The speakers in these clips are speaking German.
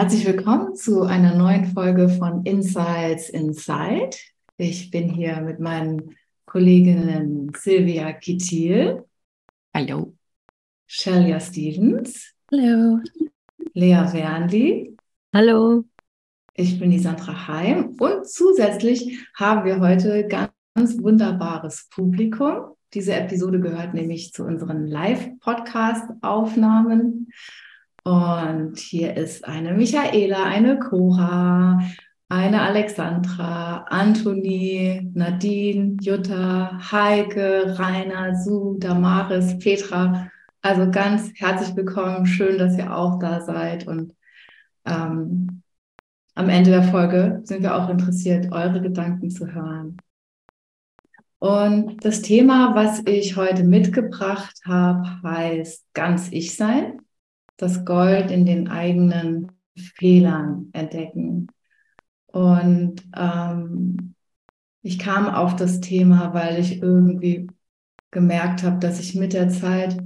Herzlich willkommen zu einer neuen Folge von Insights Inside. Ich bin hier mit meinen Kolleginnen Silvia Kittil. Hallo. Shelia Stevens. Hallo. Lea Wernli. Hallo. Ich bin die Sandra Heim und zusätzlich haben wir heute ganz wunderbares Publikum. Diese Episode gehört nämlich zu unseren Live-Podcast-Aufnahmen. Und hier ist eine Michaela, eine Cora, eine Alexandra, Antonie, Nadine, Jutta, Heike, Rainer, Su, Damaris, Petra. Also ganz herzlich willkommen. Schön, dass ihr auch da seid. Und ähm, am Ende der Folge sind wir auch interessiert, eure Gedanken zu hören. Und das Thema, was ich heute mitgebracht habe, heißt ganz ich sein das Gold in den eigenen Fehlern entdecken. Und ähm, ich kam auf das Thema, weil ich irgendwie gemerkt habe, dass ich mit der Zeit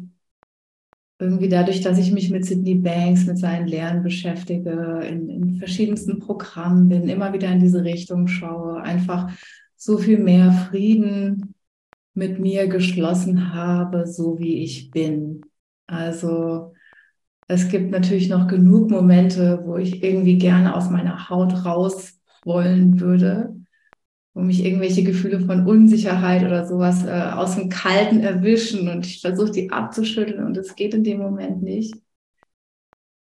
irgendwie dadurch, dass ich mich mit Sydney Banks, mit seinen Lehren beschäftige, in, in verschiedensten Programmen bin, immer wieder in diese Richtung schaue, einfach so viel mehr Frieden mit mir geschlossen habe, so wie ich bin. Also es gibt natürlich noch genug Momente, wo ich irgendwie gerne aus meiner Haut raus wollen würde, wo mich irgendwelche Gefühle von Unsicherheit oder sowas äh, aus dem Kalten erwischen und ich versuche die abzuschütteln und es geht in dem Moment nicht.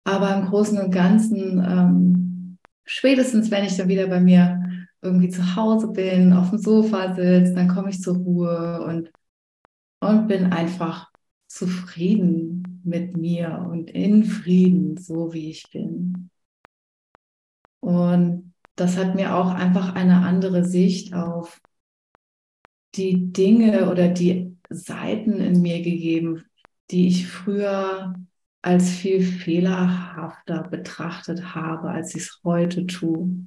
Aber im Großen und Ganzen, ähm, spätestens wenn ich dann wieder bei mir irgendwie zu Hause bin, auf dem Sofa sitze, dann komme ich zur Ruhe und, und bin einfach zufrieden mit mir und in Frieden, so wie ich bin. Und das hat mir auch einfach eine andere Sicht auf die Dinge oder die Seiten in mir gegeben, die ich früher als viel fehlerhafter betrachtet habe, als ich es heute tue.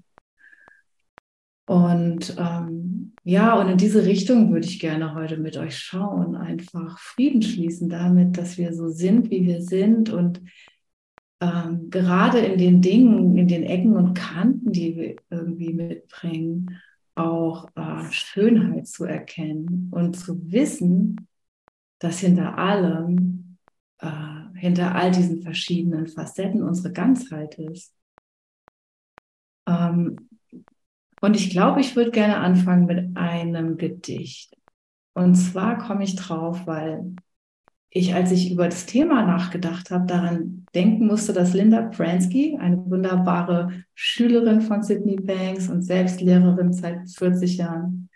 Und ähm, ja, und in diese Richtung würde ich gerne heute mit euch schauen. Einfach Frieden schließen damit, dass wir so sind, wie wir sind und ähm, gerade in den Dingen, in den Ecken und Kanten, die wir irgendwie mitbringen, auch äh, Schönheit zu erkennen und zu wissen, dass hinter allem, äh, hinter all diesen verschiedenen Facetten unsere Ganzheit ist. Ähm, und ich glaube, ich würde gerne anfangen mit einem Gedicht. Und zwar komme ich drauf, weil ich, als ich über das Thema nachgedacht habe, daran denken musste, dass Linda Pransky, eine wunderbare Schülerin von Sydney Banks und selbst Lehrerin seit 40 Jahren,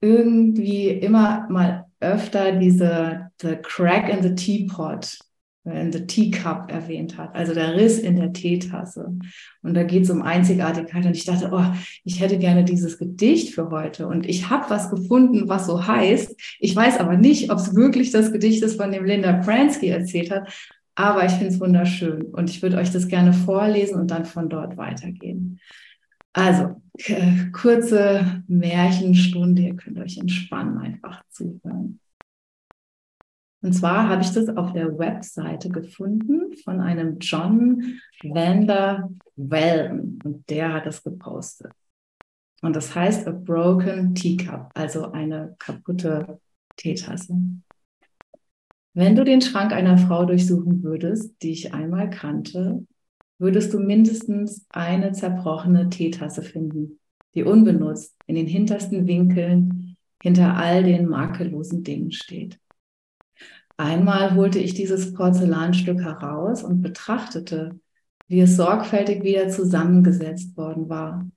irgendwie immer mal öfter diese the crack in the teapot in the Teacup erwähnt hat, also der Riss in der Teetasse. Und da geht es um Einzigartigkeit. Und ich dachte, oh, ich hätte gerne dieses Gedicht für heute. Und ich habe was gefunden, was so heißt. Ich weiß aber nicht, ob es wirklich das Gedicht ist, von dem Linda Pransky erzählt hat. Aber ich finde es wunderschön. Und ich würde euch das gerne vorlesen und dann von dort weitergehen. Also, äh, kurze Märchenstunde. Ihr könnt euch entspannen, einfach zuhören. Und zwar habe ich das auf der Webseite gefunden von einem John Vander Wellen und der hat das gepostet. Und das heißt A Broken Teacup, also eine kaputte Teetasse. Wenn du den Schrank einer Frau durchsuchen würdest, die ich einmal kannte, würdest du mindestens eine zerbrochene Teetasse finden, die unbenutzt in den hintersten Winkeln hinter all den makellosen Dingen steht. Einmal holte ich dieses Porzellanstück heraus und betrachtete, wie es sorgfältig wieder zusammengesetzt worden war,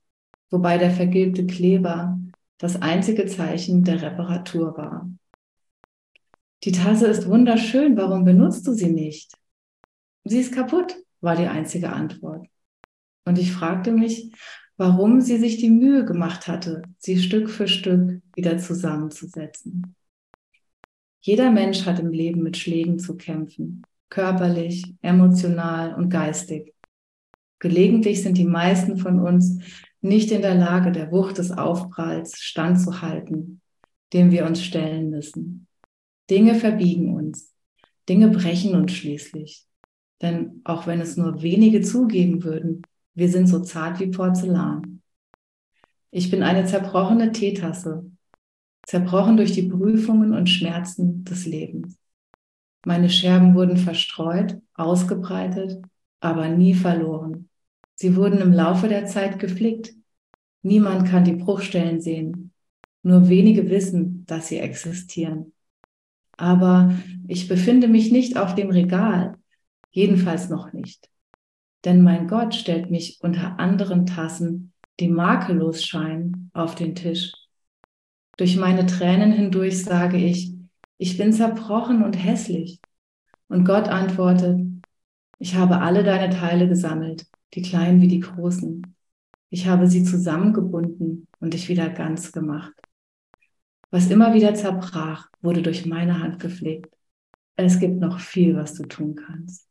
wobei der vergilbte Kleber das einzige Zeichen der Reparatur war. Die Tasse ist wunderschön, warum benutzt du sie nicht? sie ist kaputt, war die einzige Antwort. Und ich fragte mich, warum sie sich die Mühe gemacht hatte, sie Stück für Stück wieder zusammenzusetzen. Jeder Mensch hat im Leben mit Schlägen zu kämpfen, körperlich, emotional und geistig. Gelegentlich sind die meisten von uns nicht in der Lage, der Wucht des Aufpralls standzuhalten, dem wir uns stellen müssen. Dinge verbiegen uns, Dinge brechen uns schließlich. Denn auch wenn es nur wenige zugeben würden, wir sind so zart wie Porzellan. Ich bin eine zerbrochene Teetasse, zerbrochen durch die Prüfungen und Schmerzen des Lebens. Meine Scherben wurden verstreut, ausgebreitet, aber nie verloren. Sie wurden im Laufe der Zeit geflickt. Niemand kann die Bruchstellen sehen. Nur wenige wissen, dass sie existieren. Aber ich befinde mich nicht auf dem Regal, jedenfalls noch nicht. Denn mein Gott stellt mich unter anderen Tassen, die makellos scheinen, auf den Tisch. Durch meine Tränen hindurch sage ich, ich bin zerbrochen und hässlich. Und Gott antwortet, ich habe alle deine Teile gesammelt, die kleinen wie die großen. Ich habe sie zusammengebunden und dich wieder ganz gemacht. Was immer wieder zerbrach, wurde durch meine Hand gepflegt. Es gibt noch viel, was du tun kannst.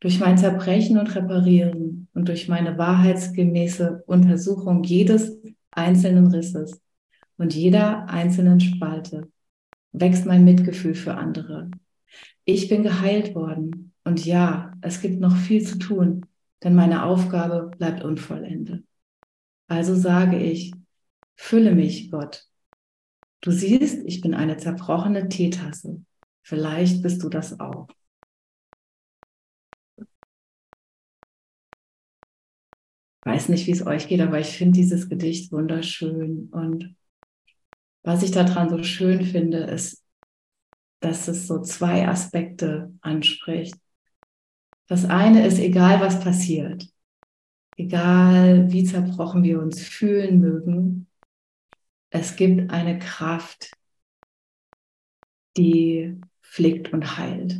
Durch mein Zerbrechen und Reparieren und durch meine wahrheitsgemäße Untersuchung jedes einzelnen Risses und jeder einzelnen Spalte wächst mein Mitgefühl für andere. Ich bin geheilt worden und ja, es gibt noch viel zu tun, denn meine Aufgabe bleibt unvollendet. Also sage ich, fülle mich, Gott. Du siehst, ich bin eine zerbrochene Teetasse. Vielleicht bist du das auch. weiß nicht, wie es euch geht, aber ich finde dieses Gedicht wunderschön. Und was ich daran so schön finde, ist, dass es so zwei Aspekte anspricht. Das eine ist, egal was passiert, egal wie zerbrochen wir uns fühlen mögen, es gibt eine Kraft, die flickt und heilt.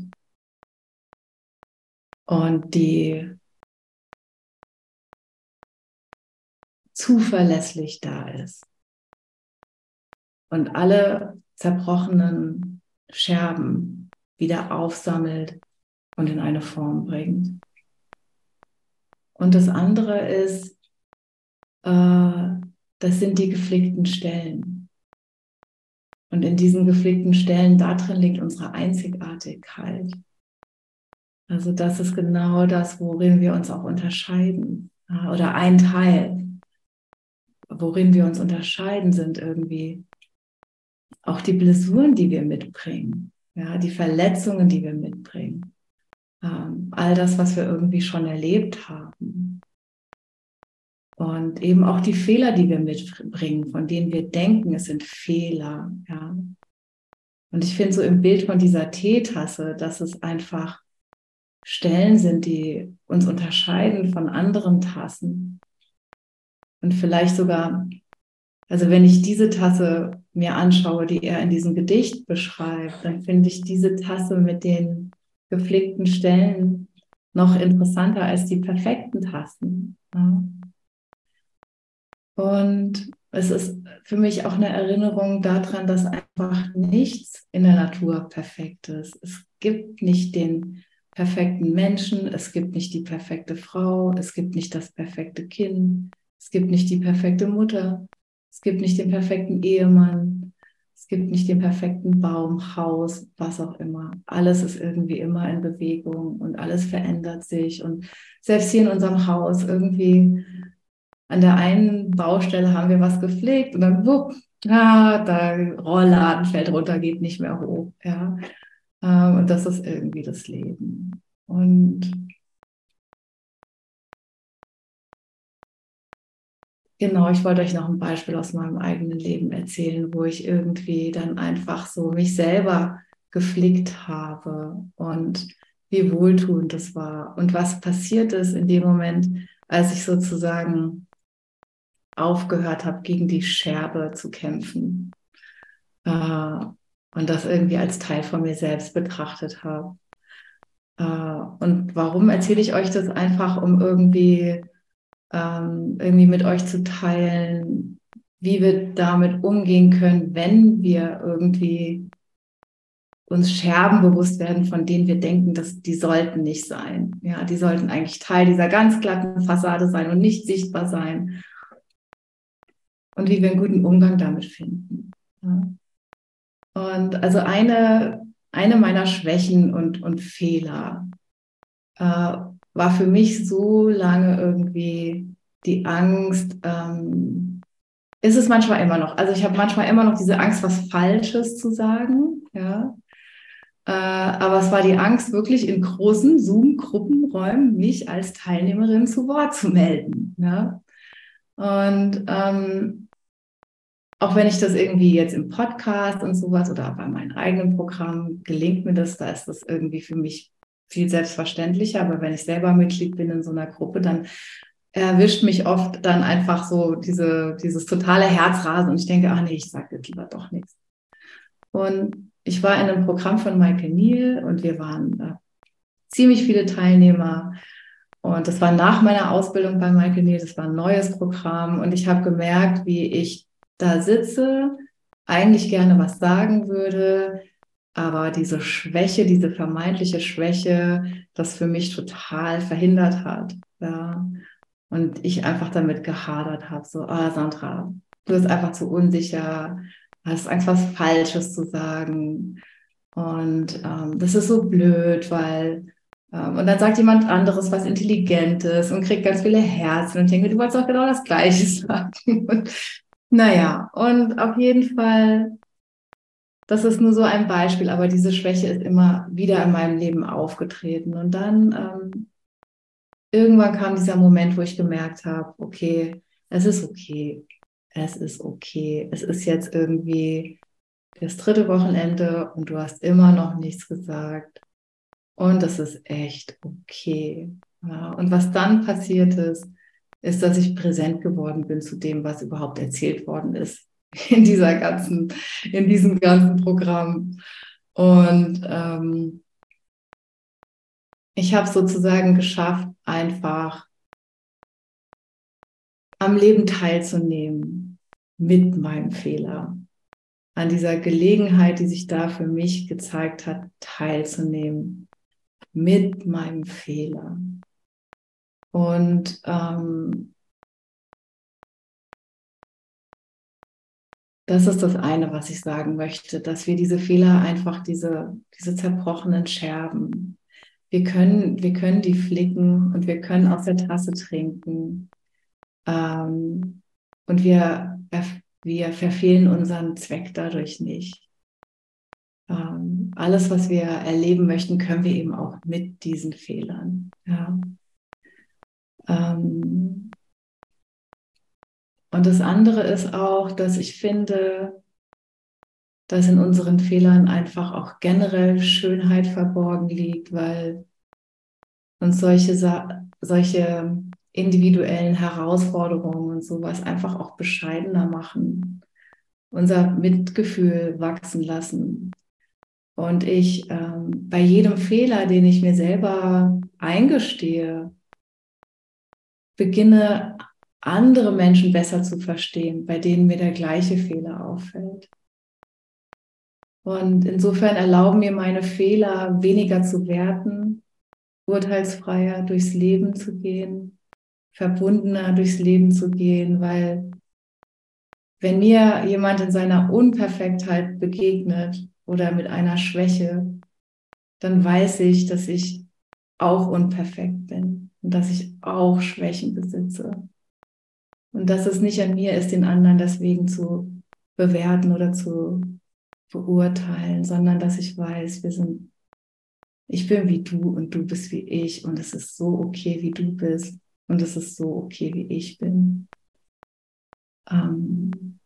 Und die zuverlässig da ist und alle zerbrochenen Scherben wieder aufsammelt und in eine Form bringt. Und das andere ist, äh, das sind die geflickten Stellen. Und in diesen geflickten Stellen, da drin liegt unsere Einzigartigkeit. Also das ist genau das, worin wir uns auch unterscheiden. Oder ein Teil worin wir uns unterscheiden, sind irgendwie auch die Blessuren, die wir mitbringen, ja, die Verletzungen, die wir mitbringen, ähm, all das, was wir irgendwie schon erlebt haben. Und eben auch die Fehler, die wir mitbringen, von denen wir denken, es sind Fehler. Ja. Und ich finde so im Bild von dieser Teetasse, dass es einfach Stellen sind, die uns unterscheiden von anderen Tassen. Und vielleicht sogar, also wenn ich diese Tasse mir anschaue, die er in diesem Gedicht beschreibt, dann finde ich diese Tasse mit den gepflegten Stellen noch interessanter als die perfekten Tassen. Ja. Und es ist für mich auch eine Erinnerung daran, dass einfach nichts in der Natur perfekt ist. Es gibt nicht den perfekten Menschen, es gibt nicht die perfekte Frau, es gibt nicht das perfekte Kind, es gibt nicht die perfekte Mutter. Es gibt nicht den perfekten Ehemann. Es gibt nicht den perfekten Baum, Haus, was auch immer. Alles ist irgendwie immer in Bewegung und alles verändert sich. Und selbst hier in unserem Haus irgendwie an der einen Baustelle haben wir was gepflegt und dann wupp, ah, da Rollladen fällt runter, geht nicht mehr hoch. Ja. Ähm, und das ist irgendwie das Leben. Und Genau, ich wollte euch noch ein Beispiel aus meinem eigenen Leben erzählen, wo ich irgendwie dann einfach so mich selber geflickt habe und wie wohltuend das war und was passiert ist in dem Moment, als ich sozusagen aufgehört habe, gegen die Scherbe zu kämpfen äh, und das irgendwie als Teil von mir selbst betrachtet habe. Äh, und warum erzähle ich euch das einfach, um irgendwie, ähm, irgendwie mit euch zu teilen, wie wir damit umgehen können, wenn wir irgendwie uns Scherben bewusst werden, von denen wir denken, dass die sollten nicht sein. Ja, die sollten eigentlich Teil dieser ganz glatten Fassade sein und nicht sichtbar sein. Und wie wir einen guten Umgang damit finden. Ja. Und also eine, eine meiner Schwächen und, und Fehler äh, war für mich so lange irgendwie die Angst, ähm, ist es manchmal immer noch. Also ich habe manchmal immer noch diese Angst, was Falsches zu sagen. Ja. Äh, aber es war die Angst, wirklich in großen Zoom-Gruppenräumen mich als Teilnehmerin zu Wort zu melden. Ja? Und ähm, auch wenn ich das irgendwie jetzt im Podcast und sowas oder bei meinem eigenen Programm gelingt mir das, da ist das irgendwie für mich viel selbstverständlicher. Aber wenn ich selber Mitglied bin in so einer Gruppe, dann erwischt mich oft dann einfach so diese, dieses totale Herzrasen und ich denke, ach nee, ich sage jetzt lieber doch nichts. Und ich war in einem Programm von Michael Neal und wir waren äh, ziemlich viele Teilnehmer. Und das war nach meiner Ausbildung bei Michael Neal, das war ein neues Programm. Und ich habe gemerkt, wie ich da sitze, eigentlich gerne was sagen würde, aber diese Schwäche, diese vermeintliche Schwäche, das für mich total verhindert hat. Ja. Und ich einfach damit gehadert habe, so, ah, Sandra, du bist einfach zu unsicher, hast Angst, was Falsches zu sagen. Und ähm, das ist so blöd, weil ähm, und dann sagt jemand anderes was Intelligentes und kriegt ganz viele Herzen und denkt, du wolltest auch genau das Gleiche sagen. Und, naja, und auf jeden Fall, das ist nur so ein Beispiel, aber diese Schwäche ist immer wieder in meinem Leben aufgetreten. Und dann ähm, irgendwann kam dieser Moment, wo ich gemerkt habe, okay, es ist okay es ist okay. Es ist jetzt irgendwie das dritte Wochenende und du hast immer noch nichts gesagt. Und das ist echt okay. Ja, und was dann passiert ist, ist, dass ich präsent geworden bin zu dem, was überhaupt erzählt worden ist in dieser ganzen, in diesem ganzen Programm. Und ähm, ich habe sozusagen geschafft, einfach am Leben teilzunehmen mit meinem Fehler, an dieser Gelegenheit, die sich da für mich gezeigt hat, teilzunehmen mit meinem Fehler. Und ähm, das ist das eine, was ich sagen möchte, dass wir diese Fehler einfach, diese, diese zerbrochenen Scherben, wir können, wir können die flicken und wir können aus der Tasse trinken. Ähm, und wir, wir verfehlen unseren Zweck dadurch nicht. Ähm, alles, was wir erleben möchten, können wir eben auch mit diesen Fehlern. Ja. Ähm, und das andere ist auch, dass ich finde, dass in unseren Fehlern einfach auch generell Schönheit verborgen liegt, weil uns solche, solche individuellen Herausforderungen und sowas einfach auch bescheidener machen, unser Mitgefühl wachsen lassen. Und ich ähm, bei jedem Fehler, den ich mir selber eingestehe, beginne andere Menschen besser zu verstehen, bei denen mir der gleiche Fehler auffällt. Und insofern erlauben mir meine Fehler weniger zu werten, urteilsfreier durchs Leben zu gehen verbundener durchs Leben zu gehen, weil wenn mir jemand in seiner Unperfektheit begegnet oder mit einer Schwäche, dann weiß ich, dass ich auch unperfekt bin und dass ich auch Schwächen besitze. Und dass es nicht an mir ist, den anderen deswegen zu bewerten oder zu beurteilen, sondern dass ich weiß, wir sind, ich bin wie du und du bist wie ich und es ist so okay, wie du bist. Und es ist so okay, wie ich bin. Ähm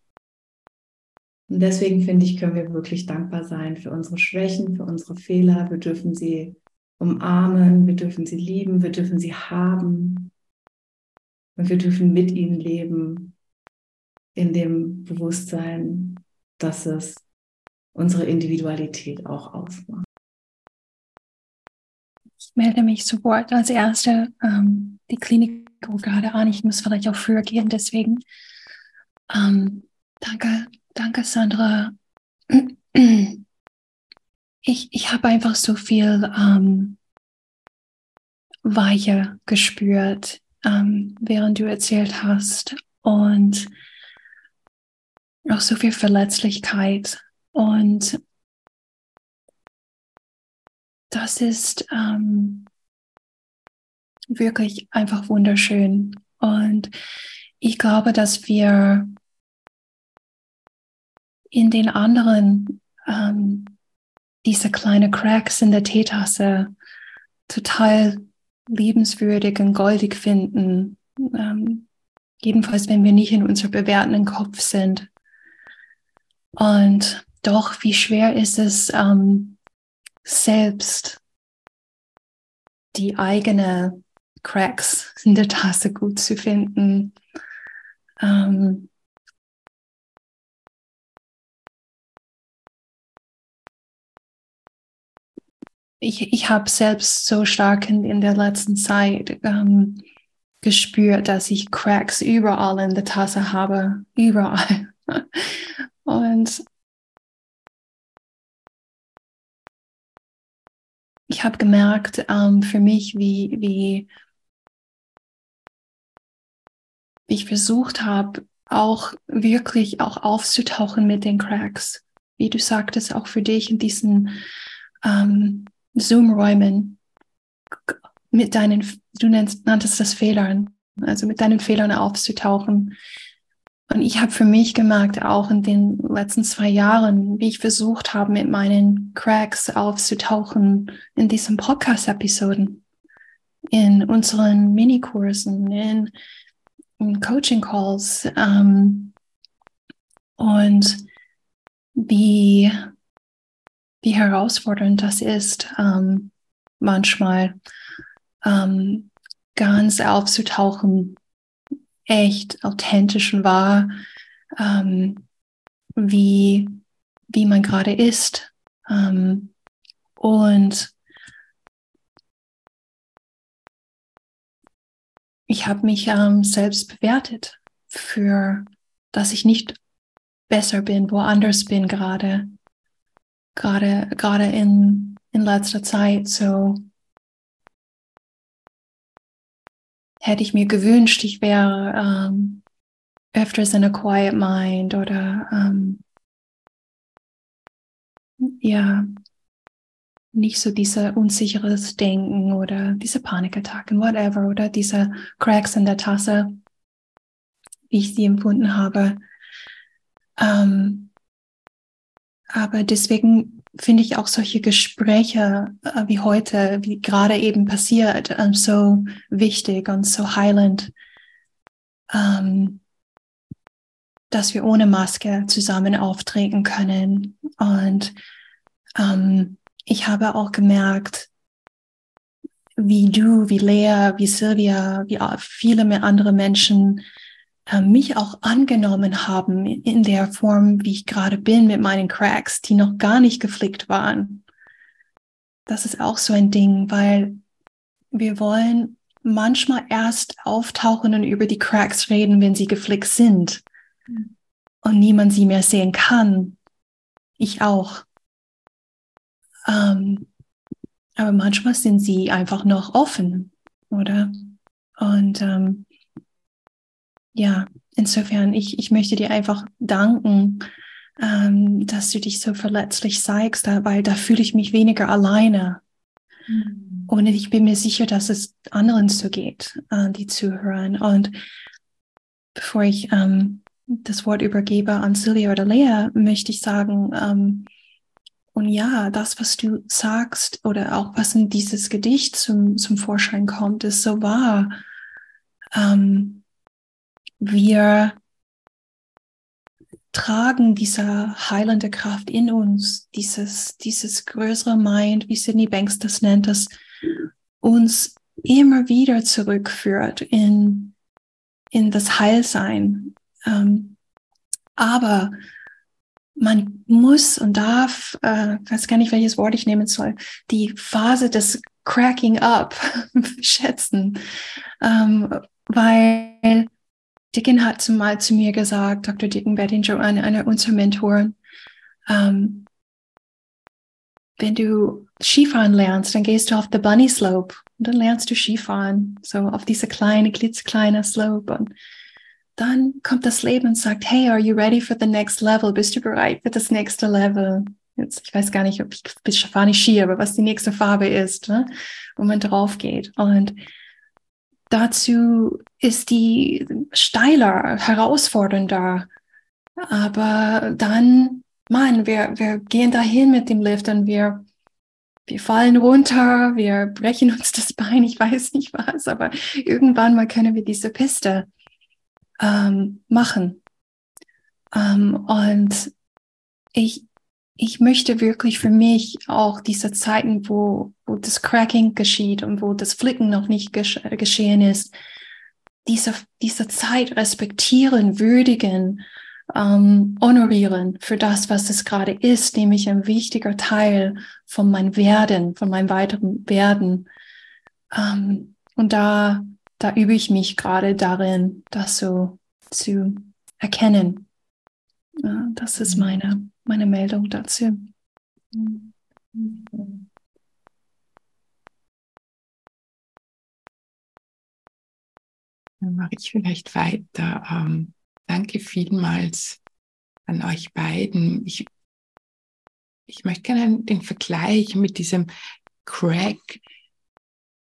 und deswegen finde ich, können wir wirklich dankbar sein für unsere Schwächen, für unsere Fehler. Wir dürfen sie umarmen, wir dürfen sie lieben, wir dürfen sie haben. Und wir dürfen mit ihnen leben in dem Bewusstsein, dass es unsere Individualität auch ausmacht. Ich melde mich sofort als Erste. Ähm, die Klinik ruft gerade an. Ich muss vielleicht auch früher gehen, deswegen. Ähm, danke, danke, Sandra. Ich, ich habe einfach so viel ähm, Weiche gespürt, ähm, während du erzählt hast. Und auch so viel Verletzlichkeit. Und das ist ähm, wirklich einfach wunderschön. Und ich glaube, dass wir in den anderen ähm, diese kleine Cracks in der Teetasse total liebenswürdig und goldig finden. Ähm, jedenfalls, wenn wir nicht in unserem bewertenden Kopf sind. Und doch, wie schwer ist es, ähm, selbst die eigene Cracks in der Tasse gut zu finden. Ähm, ich ich habe selbst so stark in, in der letzten Zeit ähm, gespürt, dass ich Cracks überall in der Tasse habe, überall. Und ich habe gemerkt ähm, für mich, wie, wie, ich versucht habe, auch wirklich auch aufzutauchen mit den Cracks. Wie du sagtest, auch für dich in diesen ähm, Zoom-Räumen mit deinen, du nennst, nanntest das Fehlern, also mit deinen Fehlern aufzutauchen. Und ich habe für mich gemerkt, auch in den letzten zwei Jahren, wie ich versucht habe, mit meinen Cracks aufzutauchen in diesen Podcast-Episoden, in unseren Minikursen, in, in Coaching-Calls. Ähm, und wie wie herausfordernd das ist, ähm, manchmal ähm, ganz aufzutauchen, echt authentisch und wahr, ähm, wie, wie man gerade ist. Ähm, und ich habe mich ähm, selbst bewertet für, dass ich nicht besser bin, woanders bin gerade gerade, gerade in, in letzter Zeit so hätte ich mir gewünscht, ich wäre ähm, öfters in a quiet mind oder ähm, ja, nicht so diese unsicheres Denken oder diese Panikattacken, whatever, oder diese Cracks in der Tasse, wie ich sie empfunden habe. Ähm, aber deswegen finde ich auch solche Gespräche äh, wie heute, wie gerade eben passiert, ähm, so wichtig und so heilend, ähm, dass wir ohne Maske zusammen auftreten können. Und ähm, ich habe auch gemerkt, wie du, wie Lea, wie Sylvia, wie viele andere Menschen äh, mich auch angenommen haben in der Form, wie ich gerade bin mit meinen Cracks, die noch gar nicht geflickt waren. Das ist auch so ein Ding, weil wir wollen manchmal erst auftauchen und über die Cracks reden, wenn sie geflickt sind und niemand sie mehr sehen kann. Ich auch. Ähm, aber manchmal sind sie einfach noch offen, oder? Und ähm, ja, insofern, ich, ich möchte dir einfach danken, ähm, dass du dich so verletzlich zeigst, weil da fühle ich mich weniger alleine. Mhm. Und ich bin mir sicher, dass es anderen so geht, äh, die zuhören. Und bevor ich ähm, das Wort übergebe an Silvia oder Lea, möchte ich sagen, ähm, und ja, das, was du sagst oder auch was in dieses Gedicht zum, zum Vorschein kommt, ist so wahr. Ähm, wir tragen diese heilende Kraft in uns, dieses, dieses größere Mind, wie Sidney Banks das nennt, das uns immer wieder zurückführt in, in das Heilsein. Ähm, aber man muss und darf, äh, weiß gar nicht, welches Wort ich nehmen soll, die Phase des Cracking Up schätzen, ähm, weil Dicken hat zumal zu mir gesagt, Dr. Dicken Bettinger, eine, eine unserer Mentoren, ähm, wenn du Skifahren lernst, dann gehst du auf the Bunny Slope und dann lernst du Skifahren, so auf diese kleine, klitzekleine Slope und dann kommt das Leben und sagt, hey, are you ready for the next level? Bist du bereit für das nächste Level? Jetzt, ich weiß gar nicht, ob ich, ich fahre nicht Ski, aber was die nächste Farbe ist, ne? wo man drauf geht. Und dazu ist die steiler, herausfordernder. Aber dann, Mann, wir, wir gehen dahin mit dem Lift und wir, wir fallen runter, wir brechen uns das Bein, ich weiß nicht was, aber irgendwann mal können wir diese Piste ähm, machen. Ähm, und ich, ich möchte wirklich für mich auch diese Zeiten, wo, wo das Cracking geschieht und wo das Flicken noch nicht gesch geschehen ist, diese, diese Zeit respektieren, würdigen, ähm, honorieren für das, was es gerade ist, nämlich ein wichtiger Teil von meinem Werden, von meinem weiteren Werden. Ähm, und da da übe ich mich gerade darin, das so zu erkennen. Ja, das ist meine, meine Meldung dazu. Dann mache ich vielleicht weiter. Ähm, danke vielmals an euch beiden. Ich, ich möchte gerne den Vergleich mit diesem Crack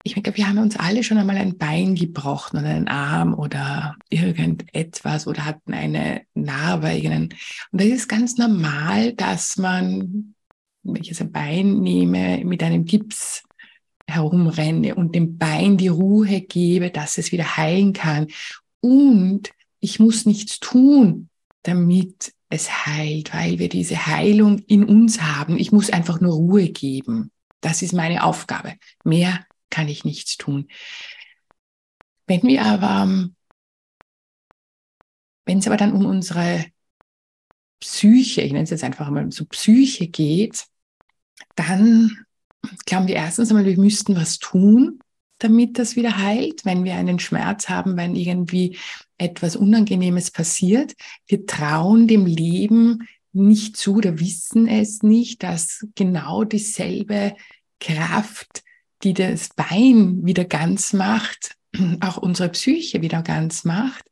ich glaube, wir haben uns alle schon einmal ein Bein gebrochen oder einen Arm oder irgendetwas oder hatten eine Narbe. Und das ist ganz normal, dass man, wenn ich jetzt ein Bein nehme, mit einem Gips herumrenne und dem Bein die Ruhe gebe, dass es wieder heilen kann. Und ich muss nichts tun, damit es heilt, weil wir diese Heilung in uns haben. Ich muss einfach nur Ruhe geben. Das ist meine Aufgabe. Mehr kann ich nichts tun. Wenn wir aber, ähm, wenn es aber dann um unsere Psyche, ich nenne es jetzt einfach mal so Psyche geht, dann glauben wir erstens einmal, wir müssten was tun, damit das wieder heilt, wenn wir einen Schmerz haben, wenn irgendwie etwas Unangenehmes passiert. Wir trauen dem Leben nicht zu oder wissen es nicht, dass genau dieselbe Kraft die das Bein wieder ganz macht, auch unsere Psyche wieder ganz macht.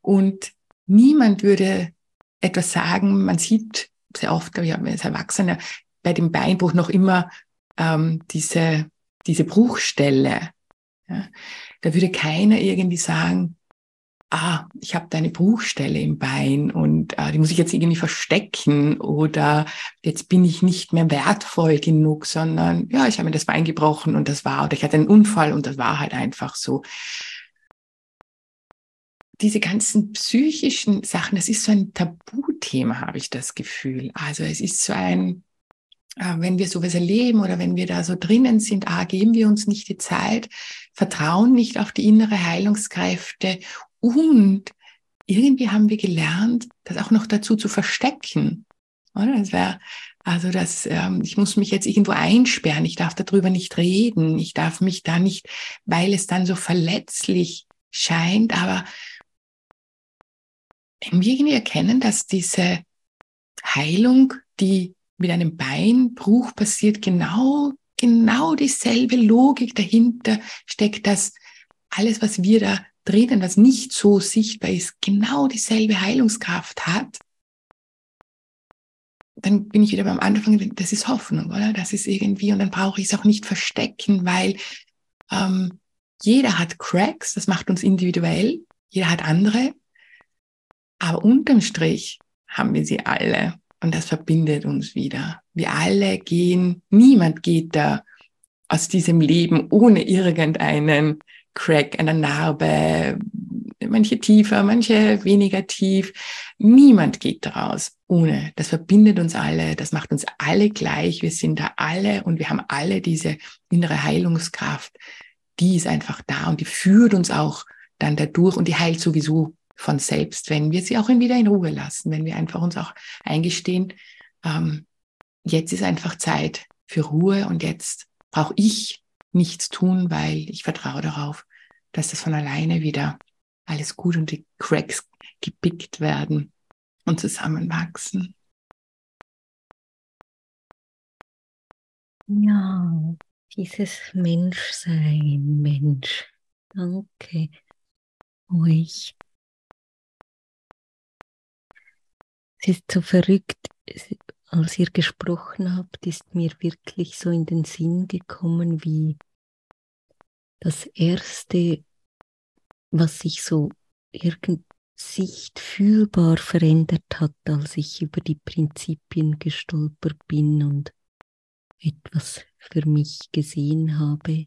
Und niemand würde etwas sagen, man sieht sehr oft, ja, als Erwachsener, bei dem Beinbruch noch immer ähm, diese, diese Bruchstelle. Ja. Da würde keiner irgendwie sagen, ah, ich habe da eine Bruchstelle im Bein und äh, die muss ich jetzt irgendwie verstecken oder jetzt bin ich nicht mehr wertvoll genug, sondern ja, ich habe mir das Bein gebrochen und das war, oder ich hatte einen Unfall und das war halt einfach so. Diese ganzen psychischen Sachen, das ist so ein Tabuthema, habe ich das Gefühl. Also es ist so ein, äh, wenn wir sowas erleben oder wenn wir da so drinnen sind, ah, geben wir uns nicht die Zeit, vertrauen nicht auf die innere Heilungskräfte und irgendwie haben wir gelernt, das auch noch dazu zu verstecken. Oder? Das wäre, also das, ähm, ich muss mich jetzt irgendwo einsperren, ich darf darüber nicht reden, ich darf mich da nicht, weil es dann so verletzlich scheint, aber irgendwie erkennen, dass diese Heilung, die mit einem Beinbruch passiert, genau, genau dieselbe Logik dahinter steckt, dass alles, was wir da drinnen, was nicht so sichtbar ist, genau dieselbe Heilungskraft hat, dann bin ich wieder beim Anfang, das ist Hoffnung, oder? Das ist irgendwie, und dann brauche ich es auch nicht verstecken, weil ähm, jeder hat Cracks, das macht uns individuell, jeder hat andere, aber unterm Strich haben wir sie alle und das verbindet uns wieder. Wir alle gehen, niemand geht da aus diesem Leben ohne irgendeinen Crack, einer Narbe, manche tiefer, manche weniger tief. Niemand geht daraus ohne. Das verbindet uns alle, das macht uns alle gleich. Wir sind da alle und wir haben alle diese innere Heilungskraft. Die ist einfach da und die führt uns auch dann dadurch und die heilt sowieso von selbst, wenn wir sie auch wieder in Ruhe lassen, wenn wir einfach uns auch eingestehen, ähm, jetzt ist einfach Zeit für Ruhe und jetzt brauche ich nichts tun, weil ich vertraue darauf, dass das von alleine wieder alles gut und die Cracks gepickt werden und zusammenwachsen. Ja, dieses Menschsein, Mensch. Danke euch. Es ist so verrückt, als ihr gesprochen habt, ist mir wirklich so in den Sinn gekommen, wie das Erste, was sich so irgend Sicht fühlbar verändert hat, als ich über die Prinzipien gestolpert bin und etwas für mich gesehen habe.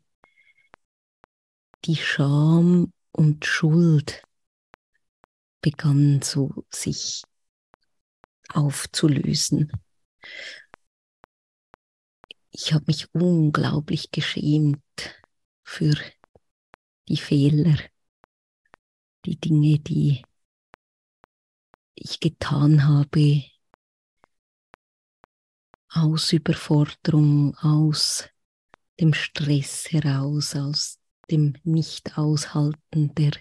Die Scham und Schuld begannen so sich aufzulösen. Ich habe mich unglaublich geschämt für die Fehler, die Dinge, die ich getan habe, aus Überforderung, aus dem Stress heraus, aus dem Nicht-Aushalten der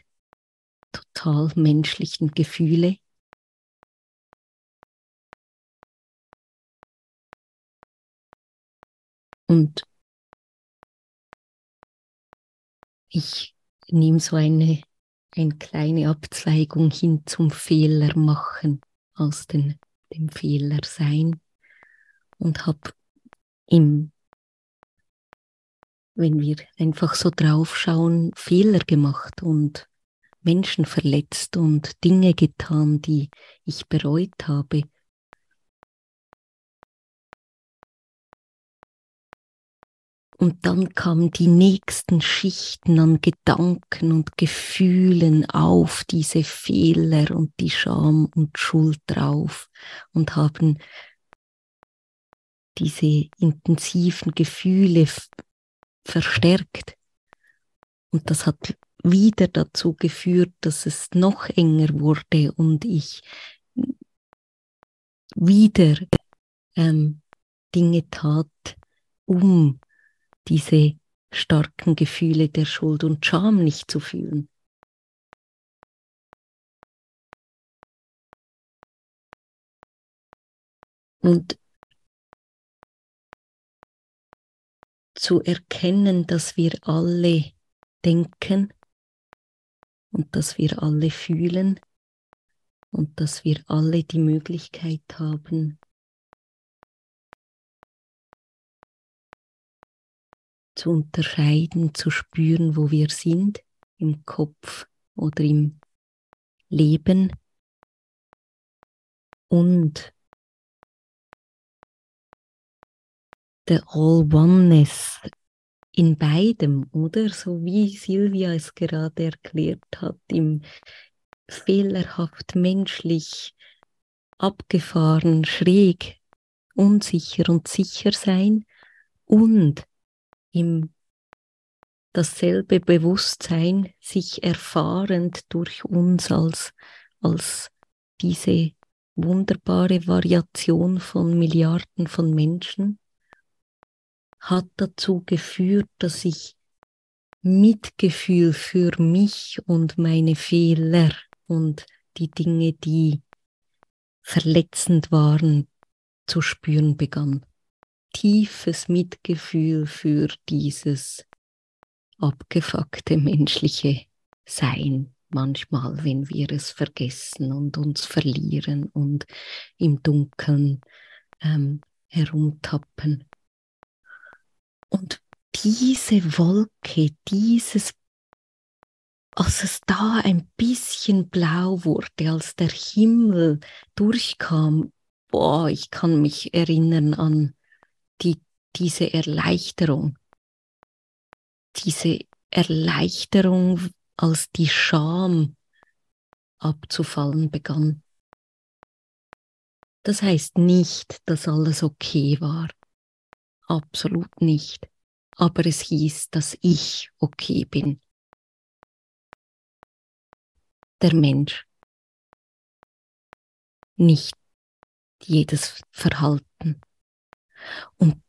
total menschlichen Gefühle. Und ich nehme so eine, eine kleine Abzweigung hin zum Fehler machen aus den, dem Fehler sein und habe im, wenn wir einfach so draufschauen, Fehler gemacht und Menschen verletzt und Dinge getan, die ich bereut habe. Und dann kamen die nächsten Schichten an Gedanken und Gefühlen auf diese Fehler und die Scham und Schuld drauf und haben diese intensiven Gefühle verstärkt. Und das hat wieder dazu geführt, dass es noch enger wurde und ich wieder ähm, Dinge tat, um diese starken Gefühle der Schuld und Scham nicht zu fühlen. Und zu erkennen, dass wir alle denken und dass wir alle fühlen und dass wir alle die Möglichkeit haben, zu unterscheiden, zu spüren, wo wir sind, im Kopf oder im Leben und the all oneness in beidem, oder? So wie Silvia es gerade erklärt hat, im fehlerhaft menschlich abgefahren, schräg, unsicher und sicher sein und im dasselbe Bewusstsein sich erfahrend durch uns als, als diese wunderbare Variation von Milliarden von Menschen hat dazu geführt, dass ich Mitgefühl für mich und meine Fehler und die Dinge, die verletzend waren, zu spüren begann. Tiefes Mitgefühl für dieses abgefuckte menschliche Sein manchmal, wenn wir es vergessen und uns verlieren und im Dunkeln ähm, herumtappen. Und diese Wolke, dieses, als es da ein bisschen blau wurde, als der Himmel durchkam, boah, ich kann mich erinnern an die, diese Erleichterung. Diese Erleichterung, als die Scham abzufallen begann. Das heißt nicht, dass alles okay war. Absolut nicht. Aber es hieß, dass ich okay bin. Der Mensch, nicht jedes Verhalten. Und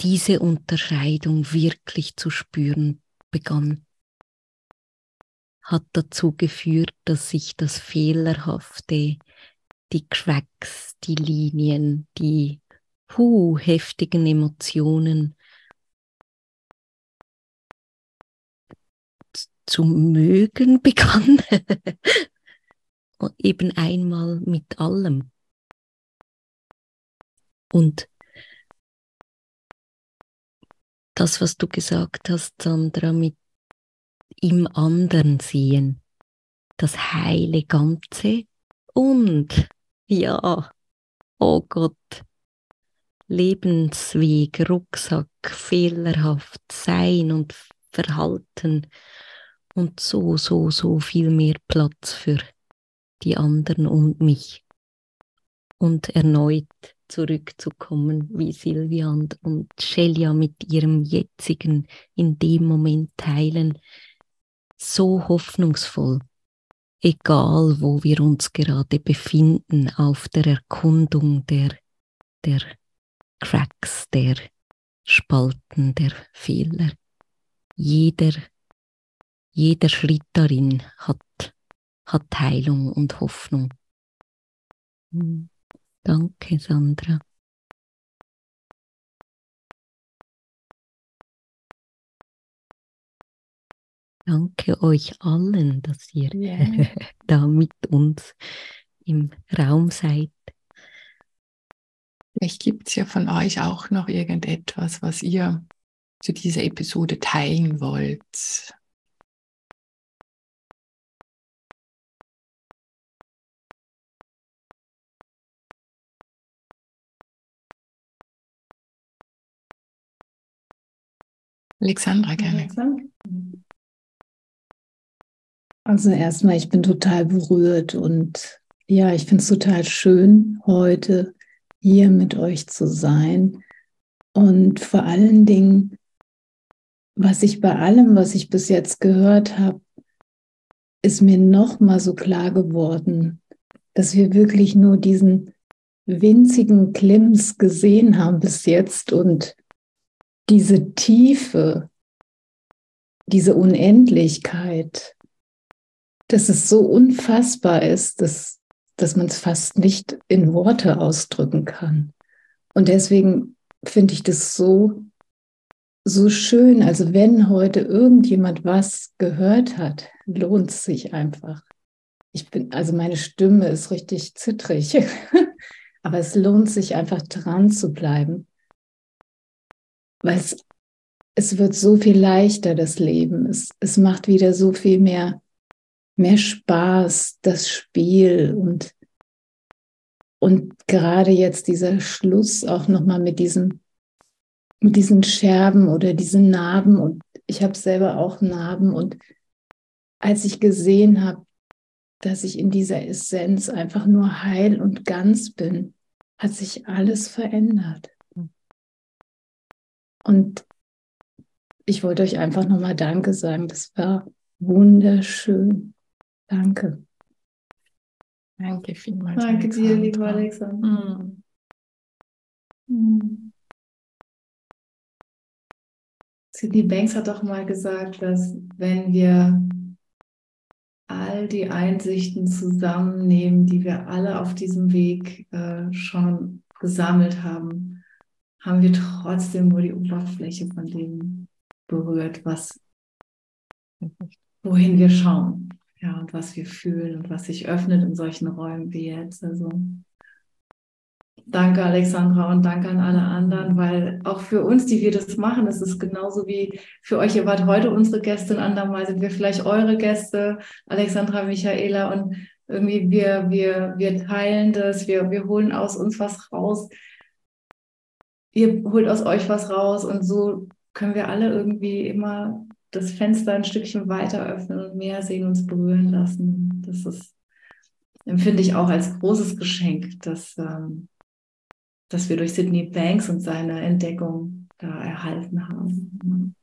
diese Unterscheidung wirklich zu spüren begann, hat dazu geführt, dass sich das Fehlerhafte, die Cracks, die Linien, die puh, heftigen Emotionen zu mögen begann. Eben einmal mit allem. Und das, was du gesagt hast, Sandra, mit im anderen sehen, das heile Ganze und ja, oh Gott, Lebensweg, Rucksack, fehlerhaft sein und Verhalten und so, so, so viel mehr Platz für die anderen und mich. Und erneut zurückzukommen, wie Silvia und, Shelia mit ihrem jetzigen, in dem Moment teilen, so hoffnungsvoll, egal wo wir uns gerade befinden auf der Erkundung der, der Cracks, der Spalten, der Fehler. Jeder, jeder Schritt darin hat, hat Heilung und Hoffnung. Hm. Danke, Sandra. Danke euch allen, dass ihr yeah. da mit uns im Raum seid. Vielleicht gibt es ja von euch auch noch irgendetwas, was ihr zu dieser Episode teilen wollt. Alexandra, gerne. Also erstmal, ich bin total berührt und ja, ich finde es total schön, heute hier mit euch zu sein. Und vor allen Dingen, was ich bei allem, was ich bis jetzt gehört habe, ist mir noch mal so klar geworden, dass wir wirklich nur diesen winzigen Klimps gesehen haben bis jetzt und diese Tiefe, diese Unendlichkeit, dass es so unfassbar ist, dass, dass man es fast nicht in Worte ausdrücken kann. Und deswegen finde ich das so, so schön. Also wenn heute irgendjemand was gehört hat, lohnt es sich einfach. Ich bin, also meine Stimme ist richtig zittrig, aber es lohnt sich einfach dran zu bleiben weil es, es wird so viel leichter, das Leben. Es, es macht wieder so viel mehr, mehr Spaß, das Spiel und, und gerade jetzt dieser Schluss auch nochmal mit diesem, mit diesen Scherben oder diesen Narben und ich habe selber auch Narben und als ich gesehen habe, dass ich in dieser Essenz einfach nur heil und ganz bin, hat sich alles verändert. Und ich wollte euch einfach nochmal Danke sagen. Das war wunderschön. Danke. Danke vielmals. Danke Alexandra. dir, lieber Alexander. Mm. Mm. Sidney Banks hat doch mal gesagt, dass wenn wir all die Einsichten zusammennehmen, die wir alle auf diesem Weg äh, schon gesammelt haben, haben wir trotzdem nur die Oberfläche von dem berührt, was, wohin wir schauen. Ja, und was wir fühlen und was sich öffnet in solchen Räumen wie jetzt. Also danke Alexandra und danke an alle anderen, weil auch für uns, die wir das machen, ist es genauso wie für euch. Ihr wart heute unsere Gäste, andermal sind wir vielleicht eure Gäste, Alexandra, Michaela und irgendwie wir, wir, wir teilen das, wir, wir holen aus uns was raus ihr holt aus euch was raus und so können wir alle irgendwie immer das Fenster ein Stückchen weiter öffnen und mehr sehen, uns berühren lassen. Das ist, empfinde ich auch als großes Geschenk, dass, ähm, dass wir durch Sydney Banks und seine Entdeckung da erhalten haben.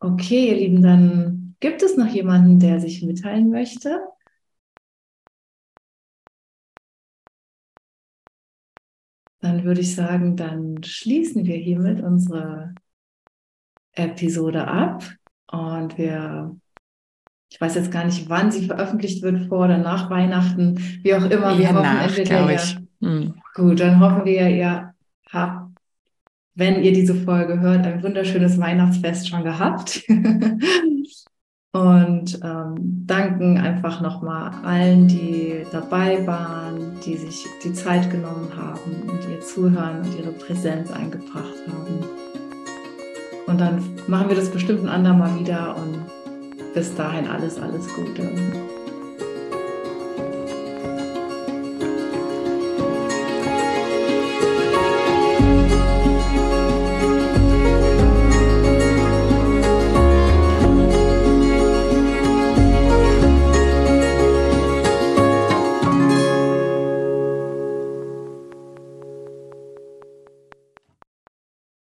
Okay, ihr Lieben, dann gibt es noch jemanden, der sich mitteilen möchte? Dann würde ich sagen, dann schließen wir hiermit unsere Episode ab und wir, ich weiß jetzt gar nicht, wann sie veröffentlicht wird, vor oder nach Weihnachten, wie auch immer. Ja, nach, glaube ich. Hm. Gut, dann hoffen wir, ihr habt, wenn ihr diese Folge hört, ein wunderschönes Weihnachtsfest schon gehabt. und ähm, danken einfach nochmal allen, die dabei waren, die sich die Zeit genommen haben und ihr Zuhören und ihre Präsenz eingebracht haben. Und dann machen wir das bestimmt ein andermal wieder und bis dahin alles, alles Gute.